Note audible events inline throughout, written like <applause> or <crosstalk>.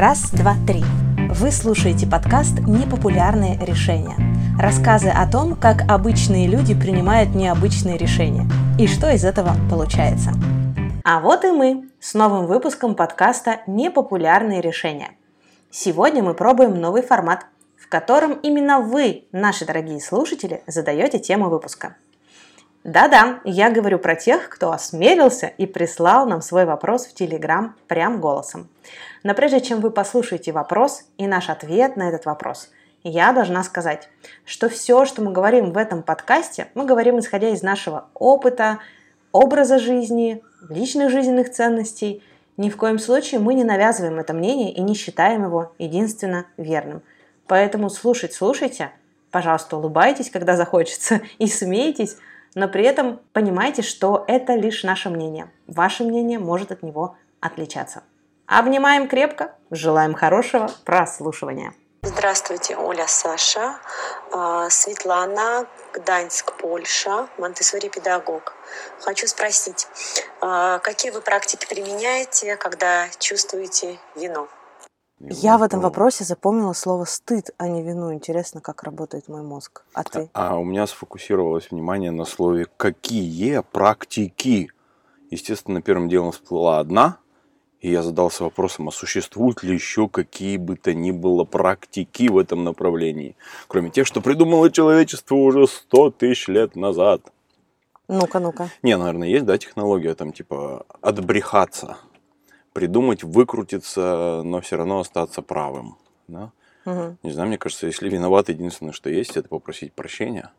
Раз, два, три. Вы слушаете подкаст «Непопулярные решения». Рассказы о том, как обычные люди принимают необычные решения и что из этого получается. А вот и мы с новым выпуском подкаста «Непопулярные решения». Сегодня мы пробуем новый формат, в котором именно вы, наши дорогие слушатели, задаете тему выпуска – да-да, я говорю про тех, кто осмелился и прислал нам свой вопрос в Телеграм прям голосом. Но прежде чем вы послушаете вопрос и наш ответ на этот вопрос, я должна сказать, что все, что мы говорим в этом подкасте, мы говорим исходя из нашего опыта, образа жизни, личных жизненных ценностей. Ни в коем случае мы не навязываем это мнение и не считаем его единственно верным. Поэтому слушать слушайте, пожалуйста, улыбайтесь, когда захочется, <laughs> и смейтесь, но при этом понимайте, что это лишь наше мнение. Ваше мнение может от него отличаться. Обнимаем крепко, желаем хорошего прослушивания. Здравствуйте, Оля, Саша, а, Светлана, Гданьск, Польша, Монтессори педагог. Хочу спросить, а, какие вы практики применяете, когда чувствуете вину? Я в этом вопросе запомнила слово стыд, а не вину. Интересно, как работает мой мозг. А ты? А у меня сфокусировалось внимание на слове «какие практики». Естественно, первым делом всплыла одна, и я задался вопросом, а существуют ли еще какие бы то ни было практики в этом направлении, кроме тех, что придумало человечество уже сто тысяч лет назад. Ну-ка, ну-ка. Не, наверное, есть, да, технология там типа отбрехаться – придумать, выкрутиться, но все равно остаться правым. Да? Угу. Не знаю, мне кажется, если виноват, единственное, что есть, это попросить прощения.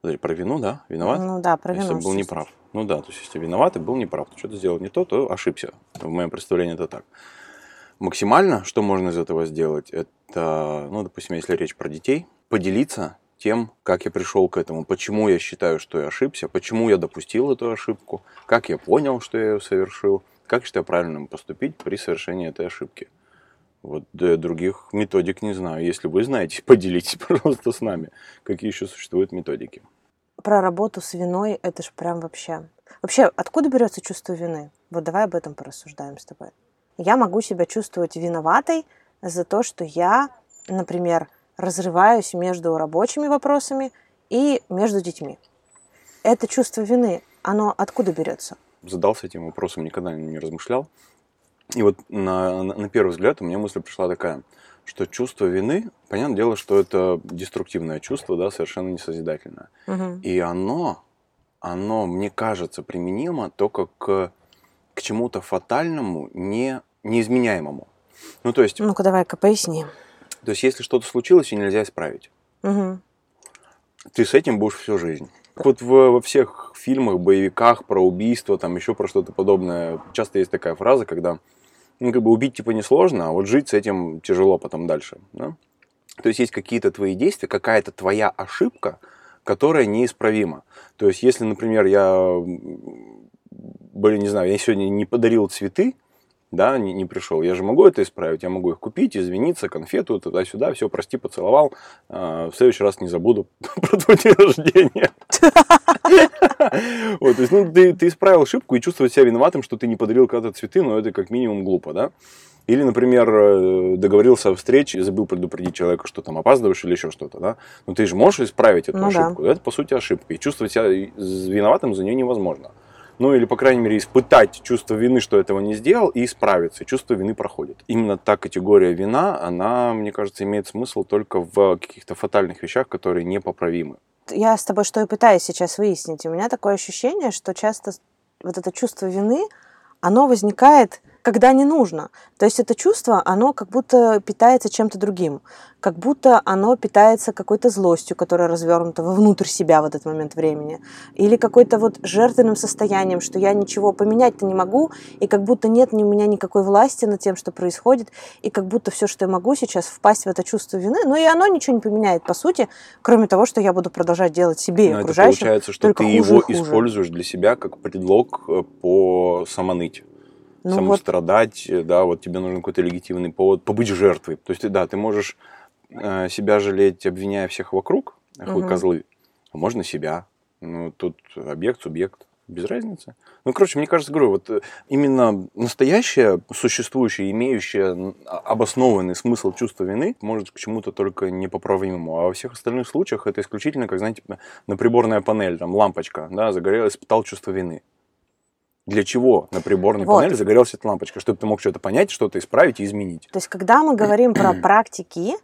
Про вину, да? Виноват? Ну да, про вину. Если был неправ. Ну да, то есть если виноват и был неправ, то что-то сделал не то, то ошибся. В моем представлении это так. Максимально, что можно из этого сделать, это, ну, допустим, если речь про детей, поделиться тем, как я пришел к этому, почему я считаю, что я ошибся, почему я допустил эту ошибку, как я понял, что я ее совершил, как считаю правильным поступить при совершении этой ошибки? Вот других методик не знаю. Если вы знаете, <laughs> поделитесь, пожалуйста, с нами, какие еще существуют методики. Про работу с виной это же прям вообще... Вообще, откуда берется чувство вины? Вот давай об этом порассуждаем с тобой. Я могу себя чувствовать виноватой за то, что я, например, разрываюсь между рабочими вопросами и между детьми. Это чувство вины, оно откуда берется? задался этим вопросом, никогда не размышлял. И вот на, на первый взгляд у меня мысль пришла такая, что чувство вины, понятное дело, что это деструктивное чувство, да, совершенно не созидательное. Угу. И оно, оно, мне кажется, применимо только к, к чему-то фатальному, не, неизменяемому. Ну, то есть... Ну-ка, давай-ка поясни. То есть, если что-то случилось и нельзя исправить, угу. ты с этим будешь всю жизнь. Вот в, во всех фильмах, боевиках про убийство, там еще про что-то подобное, часто есть такая фраза, когда ну, как бы убить типа несложно, а вот жить с этим тяжело потом дальше. Да? То есть есть какие-то твои действия, какая-то твоя ошибка, которая неисправима. То есть если, например, я, блин, не знаю, я сегодня не подарил цветы, да, не, не пришел. Я же могу это исправить, я могу их купить, извиниться, конфету, туда-сюда, все, прости, поцеловал. А, в следующий раз не забуду <laughs> про твой день рождения. <laughs> Вот, то есть, ну, ты, ты исправил ошибку и чувствовать себя виноватым, что ты не подарил когда-то цветы, но это как минимум глупо, да? Или, например, э, договорился о встрече и забыл предупредить человека, что там опаздываешь или еще что-то, да? Но ты же можешь исправить эту ну, ошибку. Да. Это, по сути, ошибка. И чувствовать себя виноватым за нее невозможно ну или, по крайней мере, испытать чувство вины, что этого не сделал, и исправиться. чувство вины проходит. Именно та категория вина, она, мне кажется, имеет смысл только в каких-то фатальных вещах, которые непоправимы. Я с тобой что и пытаюсь сейчас выяснить. У меня такое ощущение, что часто вот это чувство вины, оно возникает когда не нужно. То есть это чувство, оно как будто питается чем-то другим, как будто оно питается какой-то злостью, которая развернута внутрь себя в этот момент времени, или какой-то вот жертвенным состоянием, что я ничего поменять-то не могу, и как будто нет у меня никакой власти над тем, что происходит, и как будто все, что я могу сейчас, впасть в это чувство вины, но и оно ничего не поменяет, по сути, кроме того, что я буду продолжать делать себе и но окружающим. Это получается, что ты его используешь для себя как предлог э, по самоныть ну самострадать, вот. да, вот тебе нужен какой-то легитимный повод побыть жертвой. То есть, да, ты можешь э, себя жалеть, обвиняя всех вокруг, ах угу. козлы, а можно себя. Ну, тут объект, субъект. без разницы. Ну, короче, мне кажется, говорю, вот э, именно настоящее, существующее, имеющее обоснованный смысл чувства вины может к чему-то только непоправимому. А во всех остальных случаях это исключительно, как, знаете, на приборная панель, там, лампочка, да, загорелась, испытал чувство вины. Для чего на приборной вот. панели загорелась эта лампочка? Чтобы ты мог что-то понять, что-то исправить и изменить. То есть, когда мы говорим про практики,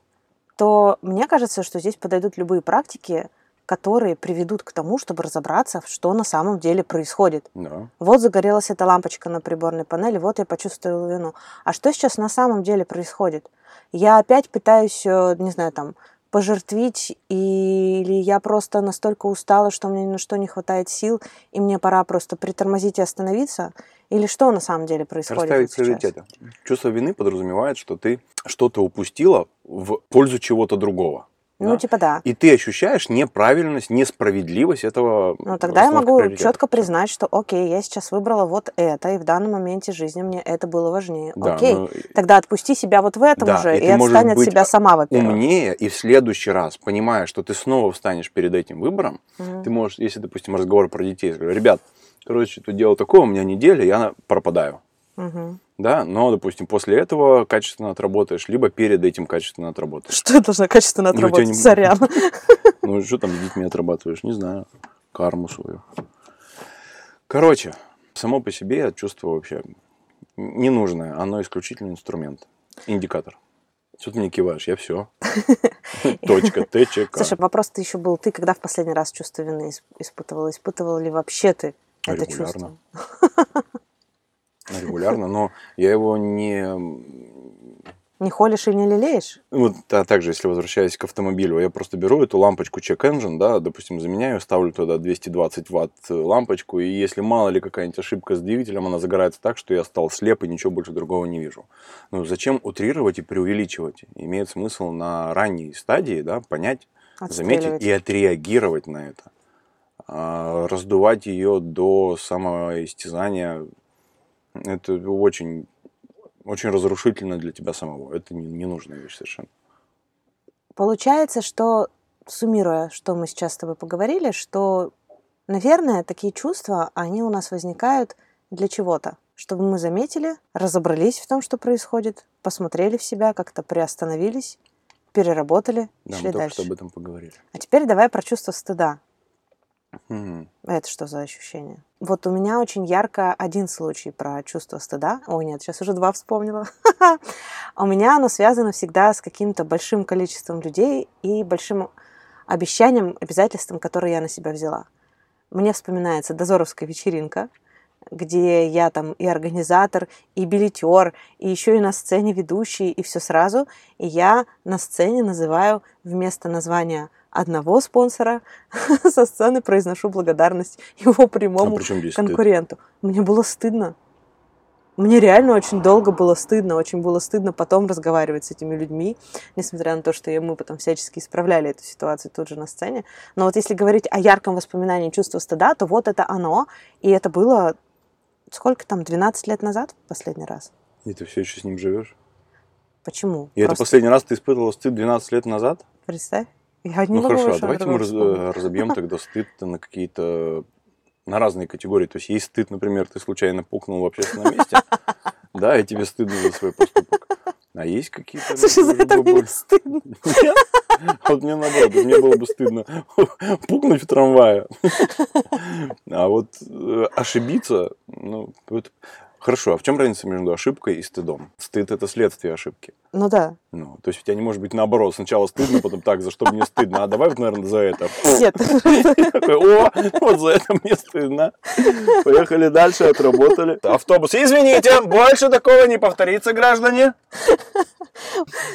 то мне кажется, что здесь подойдут любые практики, которые приведут к тому, чтобы разобраться, что на самом деле происходит. Да. Вот загорелась эта лампочка на приборной панели, вот я почувствовала вину. А что сейчас на самом деле происходит? Я опять пытаюсь, э, не знаю, там, пожертвить, или я просто настолько устала, что мне ни на что не хватает сил, и мне пора просто притормозить и остановиться, или что на самом деле происходит? Расставить приоритеты. Чувство вины подразумевает, что ты что-то упустила в пользу чего-то другого. Ну, да? типа да. И ты ощущаешь неправильность, несправедливость этого. Ну, тогда я могу четко признать, что окей, я сейчас выбрала вот это, и в данном моменте жизни мне это было важнее. Да, окей, ну, тогда отпусти себя вот в этом да, уже, и, и отстань от себя сама, во-первых. умнее, и в следующий раз, понимая, что ты снова встанешь перед этим выбором, угу. ты можешь, если, допустим, разговор про детей, ребят, короче, тут дело такое, у меня неделя, я пропадаю. Угу. Да, но, допустим, после этого качественно отработаешь, либо перед этим качественно отработаешь. Что я должна качественно ну, отработать? Не... Сорян. <laughs> Ну, что там с детьми отрабатываешь? Не знаю. Карму свою. Короче, само по себе чувство вообще ненужное. Оно исключительно инструмент. Индикатор. Что ты мне киваешь? Я все. <laughs> Точка, ТЧК. Слушай, вопрос-то еще был. Ты когда в последний раз чувство вины испытывал? Испытывал ли вообще ты это чувство? <laughs> регулярно, но я его не... Не холишь и не лелеешь? Вот, а также, если возвращаясь к автомобилю, я просто беру эту лампочку Check Engine, да, допустим, заменяю, ставлю туда 220 ватт лампочку, и если мало ли какая-нибудь ошибка с двигателем, она загорается так, что я стал слеп и ничего больше другого не вижу. Ну, зачем утрировать и преувеличивать? Имеет смысл на ранней стадии, да, понять, заметить и отреагировать на это. А, раздувать ее до самоистязания это очень, очень разрушительно для тебя самого. Это не, ненужная вещь совершенно. Получается, что, суммируя, что мы сейчас с тобой поговорили, что, наверное, такие чувства, они у нас возникают для чего-то. Чтобы мы заметили, разобрались в том, что происходит, посмотрели в себя, как-то приостановились, переработали, да, шли мы дальше. Что об этом поговорили. А теперь давай про чувство стыда. Mm. Это что за ощущение? Вот у меня очень ярко один случай про чувство стыда. Ой, нет, сейчас уже два вспомнила. <laughs> У меня оно связано всегда с каким-то большим количеством людей и большим обещанием, обязательством, которое я на себя взяла. Мне вспоминается дозоровская вечеринка, где я там и организатор, и билетер, и еще и на сцене ведущий, и все сразу. И я на сцене называю вместо названия одного спонсора <laughs> со сцены произношу благодарность его прямому а конкуренту. Стыд? Мне было стыдно. Мне реально очень долго было стыдно, очень было стыдно потом разговаривать с этими людьми, несмотря на то, что мы потом всячески исправляли эту ситуацию тут же на сцене. Но вот если говорить о ярком воспоминании чувства стыда, то вот это оно, и это было сколько там, 12 лет назад последний раз. И ты все еще с ним живешь? Почему? И Просто... это последний раз ты испытывала стыд 12 лет назад? Представь. Я не ну могу хорошо, а давайте мы э, разобьем тогда стыд на какие-то на разные категории. То есть есть стыд, например, ты случайно пукнул в общественном месте, <laughs> да, и тебе стыдно за свой поступок. А есть какие-то... Слушай, за это мне не стыдно. Вот мне наоборот, мне было бы стыдно <laughs> пукнуть в трамвае. <laughs> А вот э, ошибиться, ну, Хорошо, а в чем разница между ошибкой и стыдом? Стыд это следствие ошибки. Ну да. Ну, то есть у тебя не может быть наоборот. Сначала стыдно, потом так, за что мне стыдно. А давай, наверное, за это. Нет. <laughs> О, вот за это мне стыдно. Поехали дальше, отработали. Автобус. Извините, больше такого не повторится, граждане.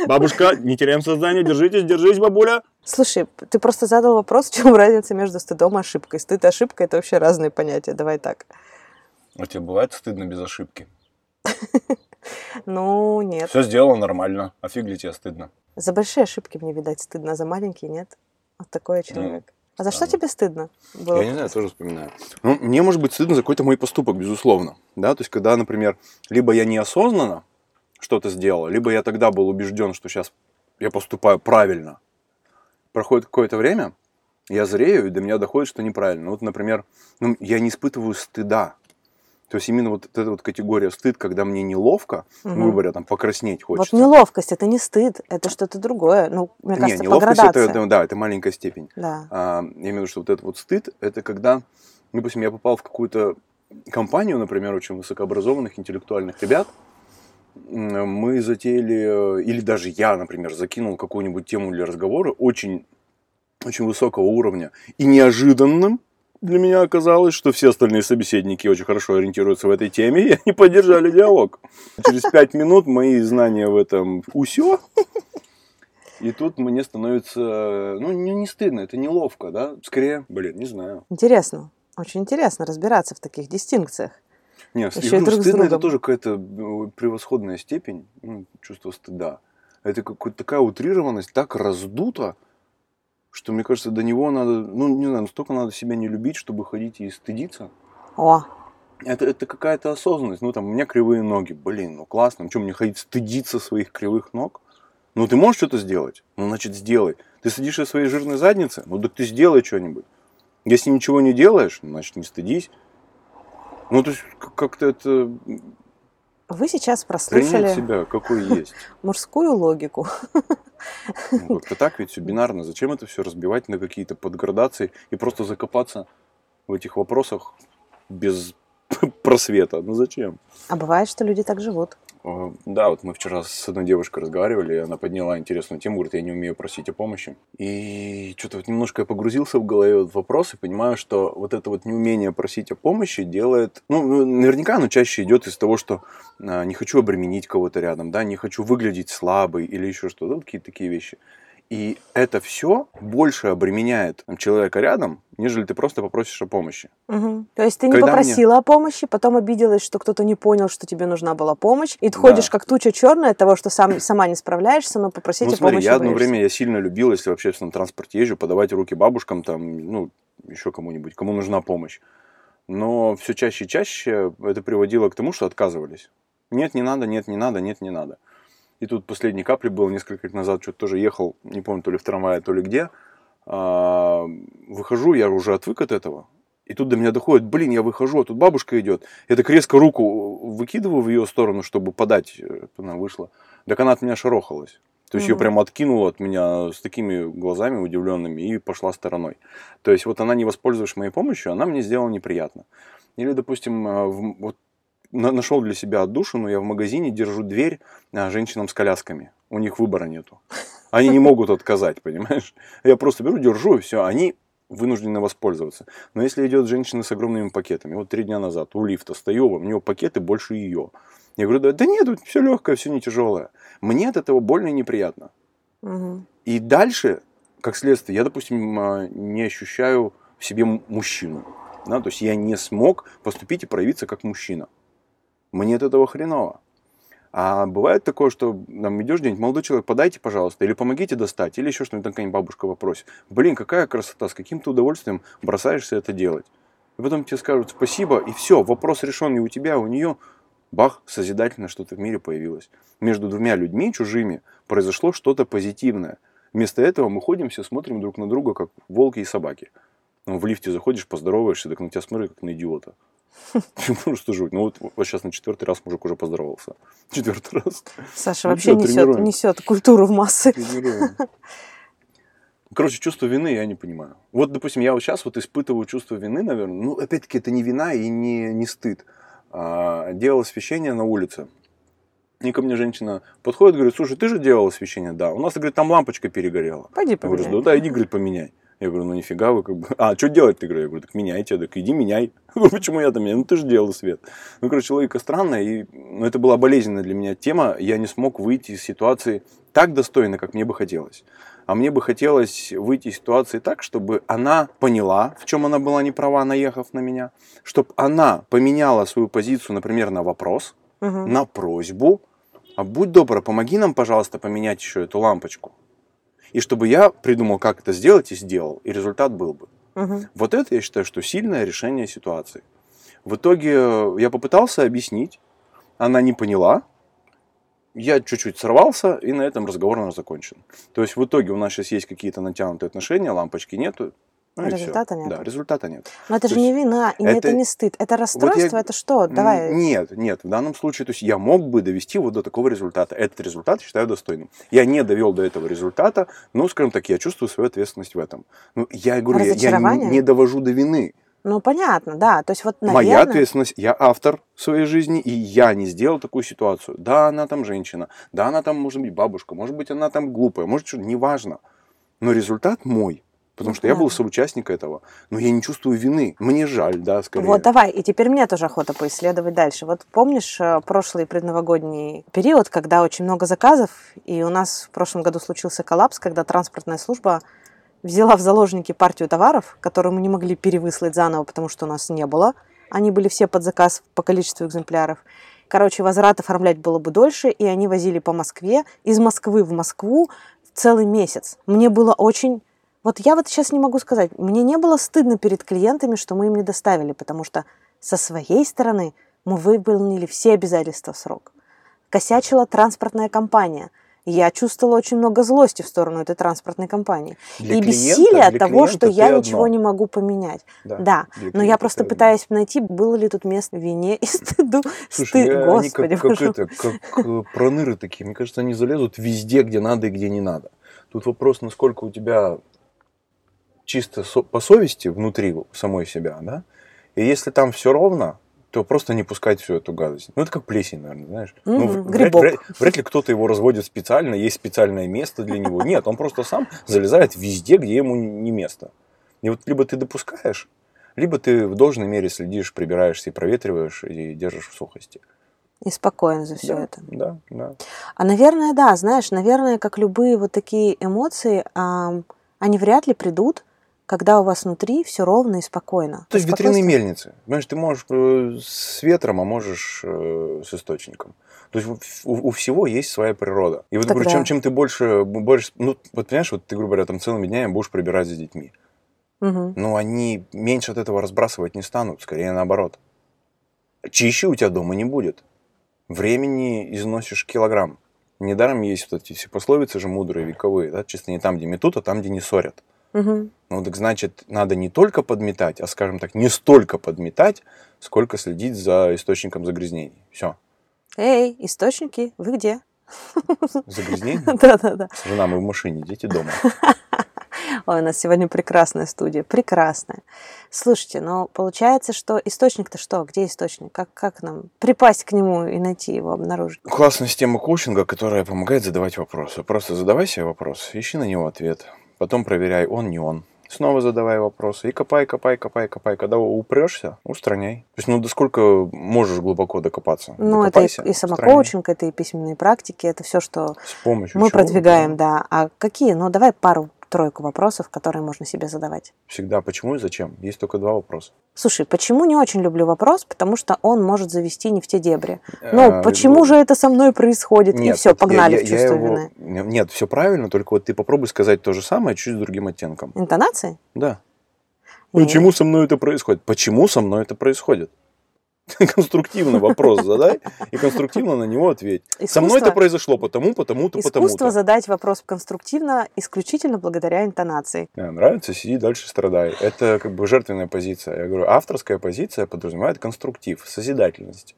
Бабушка, не теряем сознание, держитесь, держись, бабуля. Слушай, ты просто задал вопрос, в чем разница между стыдом и ошибкой. Стыд и ошибка – это вообще разные понятия. Давай так. А тебе бывает стыдно без ошибки? <laughs> Ну, нет. Все сделано нормально. А фиг ли тебе стыдно? За большие ошибки мне, видать, стыдно, а за маленькие нет. Вот такой ну, человек. А за что тебе стыдно? Я не знаю, тоже вспоминаю. Ну, мне может быть стыдно за какой-то мой поступок, безусловно. Да, то есть, когда, например, либо я неосознанно что-то сделал, либо я тогда был убежден, что сейчас я поступаю правильно. Проходит какое-то время, я зрею, и до меня доходит, что неправильно. Ну, вот, например, ну, я не испытываю стыда. То есть именно вот эта вот категория стыд, когда мне неловко, угу. говоря, там покраснеть хочется. Вот неловкость это не стыд, это что-то другое. Ну, мне кажется, не, неловкость это, это, да, это маленькая степень. Да. А, я имею в виду, что вот этот вот стыд, это когда, допустим, я попал в какую-то компанию, например, очень высокообразованных, интеллектуальных ребят, мы затеяли, или даже я, например, закинул какую-нибудь тему для разговора очень, очень высокого уровня и неожиданным для меня оказалось, что все остальные собеседники очень хорошо ориентируются в этой теме, и они поддержали диалог. Через пять минут мои знания в этом усё. И тут мне становится, ну, не, не стыдно, это неловко, да? Скорее, блин, не знаю. Интересно. Очень интересно разбираться в таких дистинкциях. Нет, Еще и друг стыдно это тоже какая-то ну, превосходная степень ну, чувства стыда. Это какая-то такая утрированность, так раздута, что, мне кажется, до него надо, ну, не знаю, настолько надо себя не любить, чтобы ходить и стыдиться. О. Это, это какая-то осознанность. Ну, там, у меня кривые ноги. Блин, ну классно. Ну, что, мне ходить стыдиться своих кривых ног? Ну, ты можешь что-то сделать? Ну, значит, сделай. Ты садишься в своей жирной заднице? Ну, так ты сделай что-нибудь. Если ничего не делаешь, значит, не стыдись. Ну, то есть, как-то это... Вы сейчас прослушали... себя, какой есть. <laughs> Мужскую логику. Ну, как-то так ведь все бинарно. Зачем это все разбивать на какие-то подградации и просто закопаться в этих вопросах без <laughs> просвета? Ну зачем? А бывает, что люди так живут. Да, вот мы вчера с одной девушкой разговаривали, она подняла интересную тему, говорит, я не умею просить о помощи. И что-то вот немножко я погрузился в голове в вопрос и понимаю, что вот это вот неумение просить о помощи делает... Ну, ну наверняка оно чаще идет из того, что а, не хочу обременить кого-то рядом, да, не хочу выглядеть слабой или еще что-то, ну, какие-то такие вещи. И это все больше обременяет человека рядом, нежели ты просто попросишь о помощи. Угу. То есть ты не Когда попросила мне... о помощи, потом обиделась, что кто-то не понял, что тебе нужна была помощь, и ты да. ходишь как туча черная от того, что сам, сама не справляешься, но попросить ну, о смотри, помощи я одно время я сильно любил, если в общественном транспорте езжу, подавать руки бабушкам, там, ну, еще кому-нибудь, кому нужна помощь. Но все чаще и чаще это приводило к тому, что отказывались. Нет, не надо, нет, не надо, нет, не надо. И тут последней капли был несколько лет назад, что-то тоже ехал, не помню, то ли в трамвае, то ли где. А, выхожу, я уже отвык от этого. И тут до меня доходит, блин, я выхожу, а тут бабушка идет. Я так резко руку выкидываю в ее сторону, чтобы подать, э, она вышла. Так она от меня шарохалась. То есть mm-hmm. ее прям откинула от меня с такими глазами удивленными и пошла стороной. То есть вот она не воспользовавшись моей помощью, она мне сделала неприятно. Или, допустим, э, вот нашел для себя отдушину, я в магазине держу дверь а, женщинам с колясками. У них выбора нету. Они не могут отказать, понимаешь? Я просто беру, держу, и все, они вынуждены воспользоваться. Но если идет женщина с огромными пакетами, вот три дня назад у лифта стою, у нее пакеты больше ее. Я говорю, да, да нет, все легкое, все не тяжелое. Мне от этого больно и неприятно. Угу. И дальше, как следствие, я, допустим, а, не ощущаю в себе мужчину. Да? То есть я не смог поступить и проявиться как мужчина. Мне от этого хреново. А бывает такое, что там идешь где-нибудь, молодой человек, подайте, пожалуйста, или помогите достать, или еще что-нибудь, какая-нибудь бабушка попросит. Блин, какая красота, с каким то удовольствием бросаешься это делать. И потом тебе скажут спасибо, и все, вопрос решен и у тебя, и у нее. Бах, созидательно что-то в мире появилось. Между двумя людьми чужими произошло что-то позитивное. Вместо этого мы ходим, все смотрим друг на друга, как волки и собаки. Ну, в лифте заходишь, поздороваешься, так на тебя смотрят, как на идиота. <laughs> Что жуть? Ну вот, вот сейчас на четвертый раз мужик уже поздоровался. <laughs> Четвертый раз. Саша ну, вообще несет, несет культуру в массы. Короче, чувство вины я не понимаю. Вот, допустим, я вот сейчас вот испытываю чувство вины, наверное. Ну, опять-таки, это не вина и не, не стыд. А, делал освещение на улице. И ко мне женщина подходит, говорит, слушай, ты же делал освещение? Да. У нас, говорит, там лампочка перегорела. Пойди поменяй. Я говорю, да, иди, говорит, поменяй. Я говорю, ну нифига вы как бы... А, что делать ты? Я говорю, так меняйте. Так иди меняй. <laughs> Почему я там меняю? Ну ты же делал свет. Ну, короче, логика странная. И ну, это была болезненная для меня тема. Я не смог выйти из ситуации так достойно, как мне бы хотелось. А мне бы хотелось выйти из ситуации так, чтобы она поняла, в чем она была неправа, наехав на меня. Чтобы она поменяла свою позицию, например, на вопрос, угу. на просьбу. А будь добра, помоги нам, пожалуйста, поменять еще эту лампочку и чтобы я придумал, как это сделать, и сделал, и результат был бы. Угу. Вот это я считаю, что сильное решение ситуации. В итоге э, я попытался объяснить, она не поняла, я чуть-чуть сорвался, и на этом разговор у нас закончен. То есть в итоге у нас сейчас есть какие-то натянутые отношения, лампочки нету, Ну, результата нет. Да, результата нет. Но это то же не вина, и это, это не стыд. Это расстройство, вот я... это что? Давай. Нет, нет. В данном случае, то есть я мог бы довести вот до такого результата. Этот результат считаю достойным. Я не довел до этого результата, но, скажем так, я чувствую свою ответственность в этом. Ну, я говорю, я, я не, не довожу до вины. Ну, понятно, да. То есть вот, наверное... Моя ответственность, я автор своей жизни, и я не сделал такую ситуацию. Да, она там женщина, да, она там, может быть, бабушка, может быть, она там глупая, может, что неважно. Но результат мой. Потому что понятно. я был соучастник этого. Но я не чувствую вины. Мне жаль, да, скорее. Вот, давай. И теперь мне тоже охота поисследовать дальше. Вот помнишь э, прошлый предновогодний период, когда очень много заказов, и у нас в прошлом году случился коллапс, когда транспортная служба взяла в заложники партию товаров, которые мы не могли перевыслать заново, потому что у нас не было. Они были все под заказ по количеству экземпляров. Короче, возврат оформлять было бы дольше, и они возили по Москве, из Москвы в Москву целый месяц. Мне было очень... Вот я вот сейчас не могу сказать, мне не было стыдно перед клиентами, что мы им не доставили, потому что со своей стороны мы выполнили все обязательства в срок. Косячила транспортная компания – я чувствовала очень много злости в сторону этой транспортной компании. Для и бессилие от того, что я одно. ничего не могу поменять. Да, да. но я просто пытаюсь одно. найти, было ли тут место вине и стыду. Слушай, Стыд, Господи, они как, как, это, как э, проныры такие. Мне кажется, они залезут везде, где надо и где не надо. Тут вопрос, насколько у тебя чисто по совести внутри самой себя, да? И если там все ровно, то просто не пускать всю эту гадость. Ну, это как плесень, наверное, знаешь. Mm-hmm, ну, вряд, вряд, вряд ли кто-то его разводит специально, есть специальное место для него. Нет, он просто сам залезает везде, где ему не место. И вот либо ты допускаешь, либо ты в должной мере следишь, прибираешься и проветриваешь, и держишь в сухости. И спокоен за все да, это. Да, да. А, наверное, да, знаешь, наверное, как любые вот такие эмоции, они вряд ли придут когда у вас внутри все ровно и спокойно. То есть ветряные мельницы. Понимаешь, ты можешь э, с ветром, а можешь э, с источником. То есть у, у всего есть своя природа. И вот Тогда... говорю, чем, чем ты больше, больше, ну, вот понимаешь, вот ты, грубо говоря, там целыми днями будешь прибирать за детьми. Угу. Но они меньше от этого разбрасывать не станут, скорее наоборот. Чище у тебя дома не будет. Времени износишь килограмм. Недаром есть вот эти все пословицы же мудрые, вековые, да, чисто не там, где метут, а там, где не ссорят. Угу. Ну, так значит, надо не только подметать, а, скажем так, не столько подметать, сколько следить за источником загрязнений. Все. Эй, источники, вы где? Загрязнение? <laughs> Да-да-да. Жена, мы в машине, дети дома. <laughs> Ой, у нас сегодня прекрасная студия, прекрасная. Слушайте, но получается, что источник-то что? Где источник? Как, как нам припасть к нему и найти его, обнаружить? Классная система коучинга, которая помогает задавать вопросы. Просто задавай себе вопрос, ищи на него ответ. Потом проверяй, он, не он. Снова задавай вопросы. И копай, копай, копай, копай. Когда упрешься, устраняй. То есть, ну, до сколько можешь глубоко докопаться? Ну, это и, и самокоучинг, это и письменные практики, это все, что С помощью мы продвигаем, да. да. А какие? Ну, давай пару тройку вопросов, которые можно себе задавать. Всегда почему и зачем? Есть только два вопроса. Слушай, почему не очень люблю вопрос, потому что он может завести не в те дебри. Ну, а, почему же это со мной происходит? Нет, и все, погнали я, в чувство его... вины. Нет, все правильно, только вот ты попробуй сказать то же самое, чуть с другим оттенком. Интонации? Да. Почему со мной это происходит? Почему со мной это происходит? <laughs> конструктивно вопрос задай и конструктивно на него ответь. Искусство, Со мной это произошло потому, потому-то, потому-то. Искусство задать вопрос конструктивно исключительно благодаря интонации. Да, нравится, сиди дальше страдай. Это как бы жертвенная позиция. Я говорю, авторская позиция подразумевает конструктив, созидательность,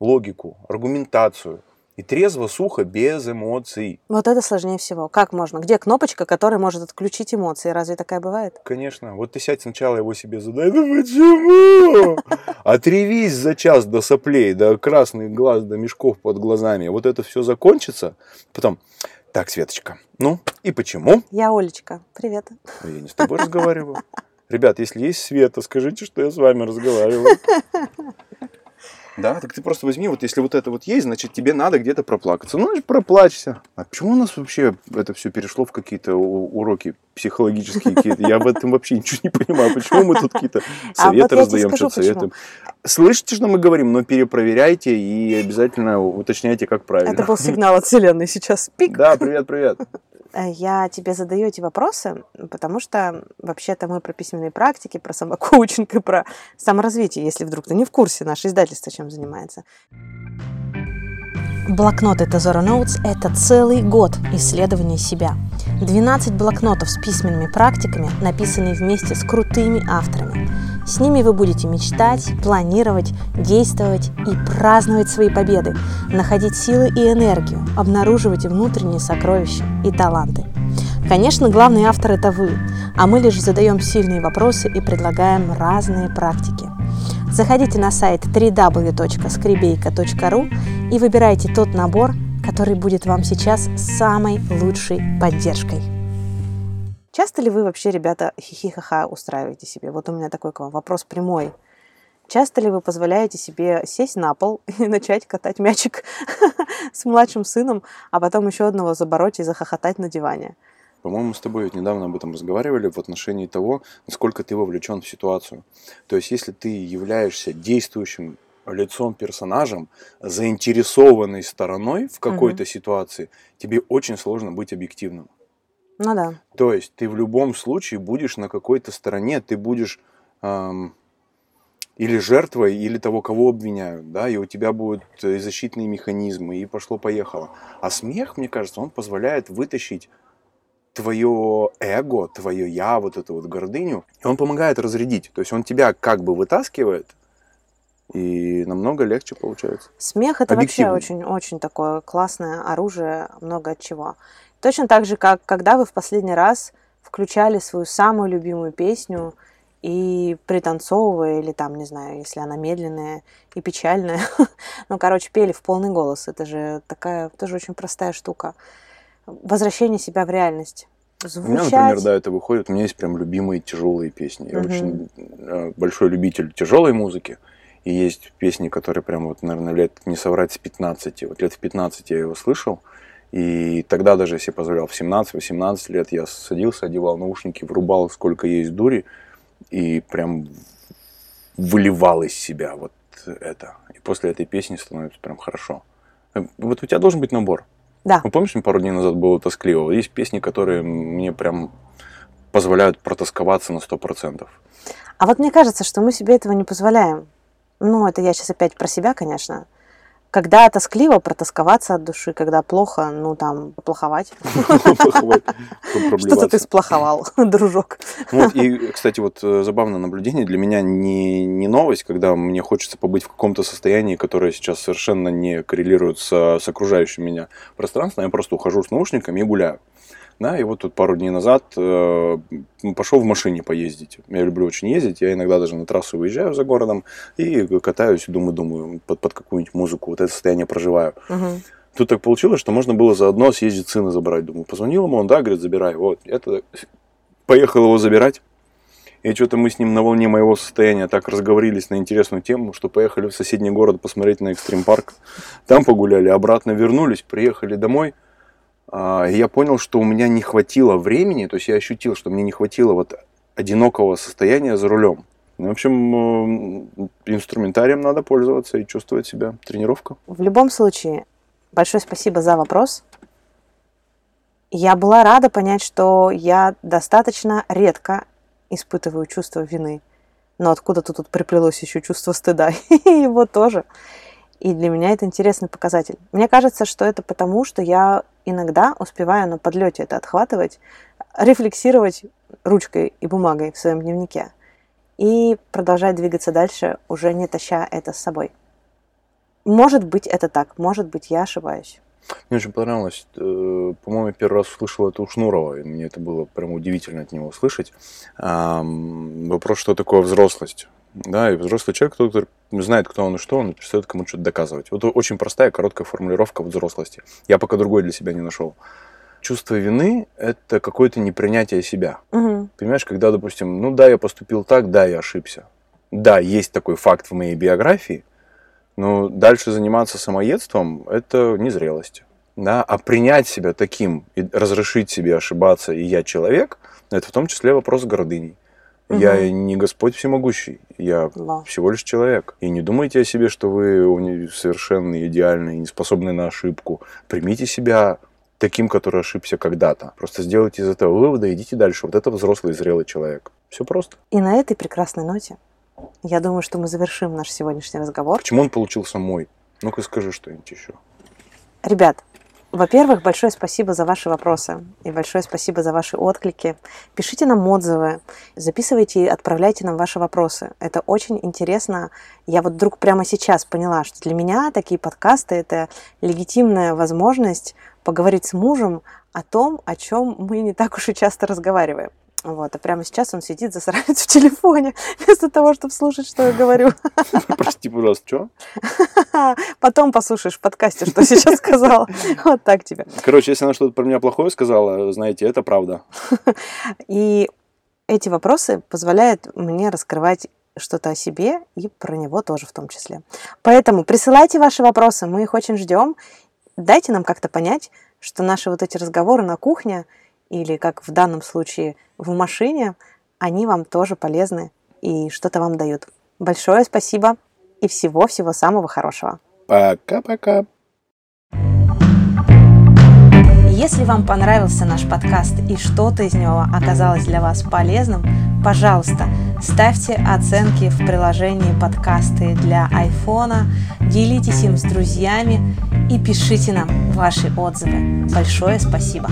логику, аргументацию, и трезво, сухо, без эмоций. Вот это сложнее всего. Как можно? Где кнопочка, которая может отключить эмоции? Разве такая бывает? Конечно. Вот ты сядь сначала его себе задай. Ну почему? <laughs> Отревись за час до соплей, до красных глаз, до мешков под глазами. Вот это все закончится. Потом, так, Светочка, ну и почему? Я Олечка. Привет. Я не с тобой разговариваю. Ребят, если есть Света, скажите, что я с вами разговариваю. <laughs> Да, так ты просто возьми, вот если вот это вот есть, значит тебе надо где-то проплакаться. Ну, значит, проплачься. А почему у нас вообще это все перешло в какие-то уроки психологические какие-то? Я в этом вообще ничего не понимаю. Почему мы тут какие-то советы а вот раздаем, что советуем? Слышите, что мы говорим, но перепроверяйте и обязательно уточняйте, как правильно. Это был сигнал от Вселенной сейчас. Пик. Да, привет, привет. Э, я тебе задаю эти вопросы, потому что вообще-то мы про письменные практики, про самокоучинг и про саморазвитие, если вдруг ты не в курсе, наше издательство чем занимается. Блокнот это Zoro Notes – это целый год исследования себя. 12 блокнотов с письменными практиками, написанные вместе с крутыми авторами. С ними вы будете мечтать, планировать, действовать и праздновать свои победы, находить силы и энергию, обнаруживать внутренние сокровища и таланты. Конечно, главный автор – это вы, а мы лишь задаем сильные вопросы и предлагаем разные практики. Заходите на сайт www.skribeyka.ru и выбирайте тот набор, который будет вам сейчас самой лучшей поддержкой. Часто ли вы вообще, ребята, хихихаха устраиваете себе? Вот у меня такой к вам вопрос прямой. Часто ли вы позволяете себе сесть на пол <laughs> и начать катать мячик <laughs> с младшим сыном, а потом еще одного забороть и захохотать на диване? По-моему, с тобой недавно об этом разговаривали в отношении того, насколько ты вовлечен в ситуацию. То есть, если ты являешься действующим лицом, персонажем, заинтересованной стороной в какой-то угу. ситуации, тебе очень сложно быть объективным. Ну да. То есть ты в любом случае будешь на какой-то стороне, ты будешь эм, или жертвой, или того, кого обвиняют, да, и у тебя будут и защитные механизмы, и пошло-поехало. А смех, мне кажется, он позволяет вытащить твое эго, твое я, вот эту вот гордыню, и он помогает разрядить. То есть он тебя как бы вытаскивает, и намного легче получается. Смех это вообще очень-очень такое классное оружие, много от чего. Точно так же, как когда вы в последний раз включали свою самую любимую песню и пританцовывая, или там, не знаю, если она медленная и печальная, <laughs> ну, короче, пели в полный голос. Это же такая тоже очень простая штука. Возвращение себя в реальность. Звучать. У меня, например, да, это выходит. У меня есть прям любимые тяжелые песни. Я угу. очень э, большой любитель тяжелой музыки. И есть песни, которые прям вот, наверное, лет, не соврать, с 15. Вот лет в 15 я его слышал. И тогда даже, если позволял, в 17-18 лет я садился, одевал наушники, врубал сколько есть дури, и прям выливал из себя вот это. И после этой песни становится прям хорошо. Вот у тебя должен быть набор. Да. Ну, помнишь, пару дней назад было тоскливо? Есть песни, которые мне прям позволяют протасковаться на 100%. А вот мне кажется, что мы себе этого не позволяем. Ну, это я сейчас опять про себя, конечно. Когда тоскливо, протасковаться от души, когда плохо, ну там, плоховать. <laughs> Что-то ты сплоховал, <laughs> дружок. Вот, и, кстати, вот э, забавное наблюдение для меня не, не новость, когда мне хочется побыть в каком-то состоянии, которое сейчас совершенно не коррелирует с, с окружающим меня пространством, я просто ухожу с наушниками и гуляю. Да, и вот тут пару дней назад э, пошел в машине поездить. Я люблю очень ездить, я иногда даже на трассу выезжаю за городом и катаюсь, думаю, думаю, под, под какую-нибудь музыку, вот это состояние проживаю. Угу. Тут так получилось, что можно было заодно съездить сына забрать. Думаю, позвонил ему, он, да, говорит, забирай. Вот, это поехал его забирать. И что-то мы с ним на волне моего состояния так разговорились на интересную тему, что поехали в соседний город посмотреть на экстрим парк. Там погуляли, обратно вернулись, приехали домой – я понял, что у меня не хватило времени, то есть я ощутил, что мне не хватило вот одинокого состояния за рулем. Ну, в общем, инструментарием надо пользоваться и чувствовать себя. Тренировка. В любом случае, большое спасибо за вопрос. Я была рада понять, что я достаточно редко испытываю чувство вины. Но откуда-то тут приплелось еще чувство стыда. <laughs> Его тоже. И для меня это интересный показатель. Мне кажется, что это потому, что я иногда успеваю на подлете это отхватывать, рефлексировать ручкой и бумагой в своем дневнике и продолжать двигаться дальше, уже не таща это с собой. Может быть, это так, может быть, я ошибаюсь. Мне очень понравилось, э, по-моему, первый раз услышал это у Шнурова, и мне это было прям удивительно от него услышать. Вопрос, что такое взрослость. Да, и взрослый человек, который знает, кто он и что, он перестает кому-то что-то доказывать. Вот очень простая, короткая формулировка взрослости. Я пока другой для себя не нашел. Чувство вины – это какое-то непринятие себя. Угу. Понимаешь, когда, допустим, ну да, я поступил так, да, я ошибся. Да, есть такой факт в моей биографии, но дальше заниматься самоедством – это незрелость. Да? А принять себя таким и разрешить себе ошибаться, и я человек – это в том числе вопрос гордыни. Угу. Я не Господь всемогущий, я да. всего лишь человек. И не думайте о себе, что вы совершенно идеальны и не способны на ошибку. Примите себя таким, который ошибся когда-то. Просто сделайте из этого вывода и идите дальше. Вот это взрослый, зрелый человек. Все просто. И на этой прекрасной ноте я думаю, что мы завершим наш сегодняшний разговор. Почему он получился мой? Ну-ка скажи что-нибудь еще. Ребят, Во-первых, большое спасибо за ваши вопросы и большое спасибо за ваши отклики. Пишите нам отзывы, записывайте и отправляйте нам ваши вопросы. Это очень интересно. Я вот вдруг прямо сейчас поняла, что для меня такие подкасты – это легитимная возможность поговорить с мужем о том, о чем мы не так уж и часто разговариваем. Вот, а прямо сейчас он сидит, засранец <laughs> в телефоне, вместо того, чтобы слушать, что я говорю. <laughs> Прости, пожалуйста, что? <laughs> Потом послушаешь в подкасте, что сейчас сказала. Вот так тебе. Короче, если она что-то про меня плохое сказала, знаете, это правда. И эти вопросы позволяют мне раскрывать что-то о себе и про него тоже в том числе. Поэтому присылайте ваши вопросы, мы их очень ждем. Дайте нам как-то понять, что наши вот эти разговоры на кухне или, как в данном случае, в машине, они вам тоже полезны и что-то вам дают. Большое спасибо и всего-всего самого хорошего. Пока-пока. Если вам понравился наш подкаст и что-то из него оказалось для вас полезным, пожалуйста, ставьте оценки в приложении подкасты для айфона, делитесь им с друзьями и пишите нам ваши отзывы. Большое спасибо!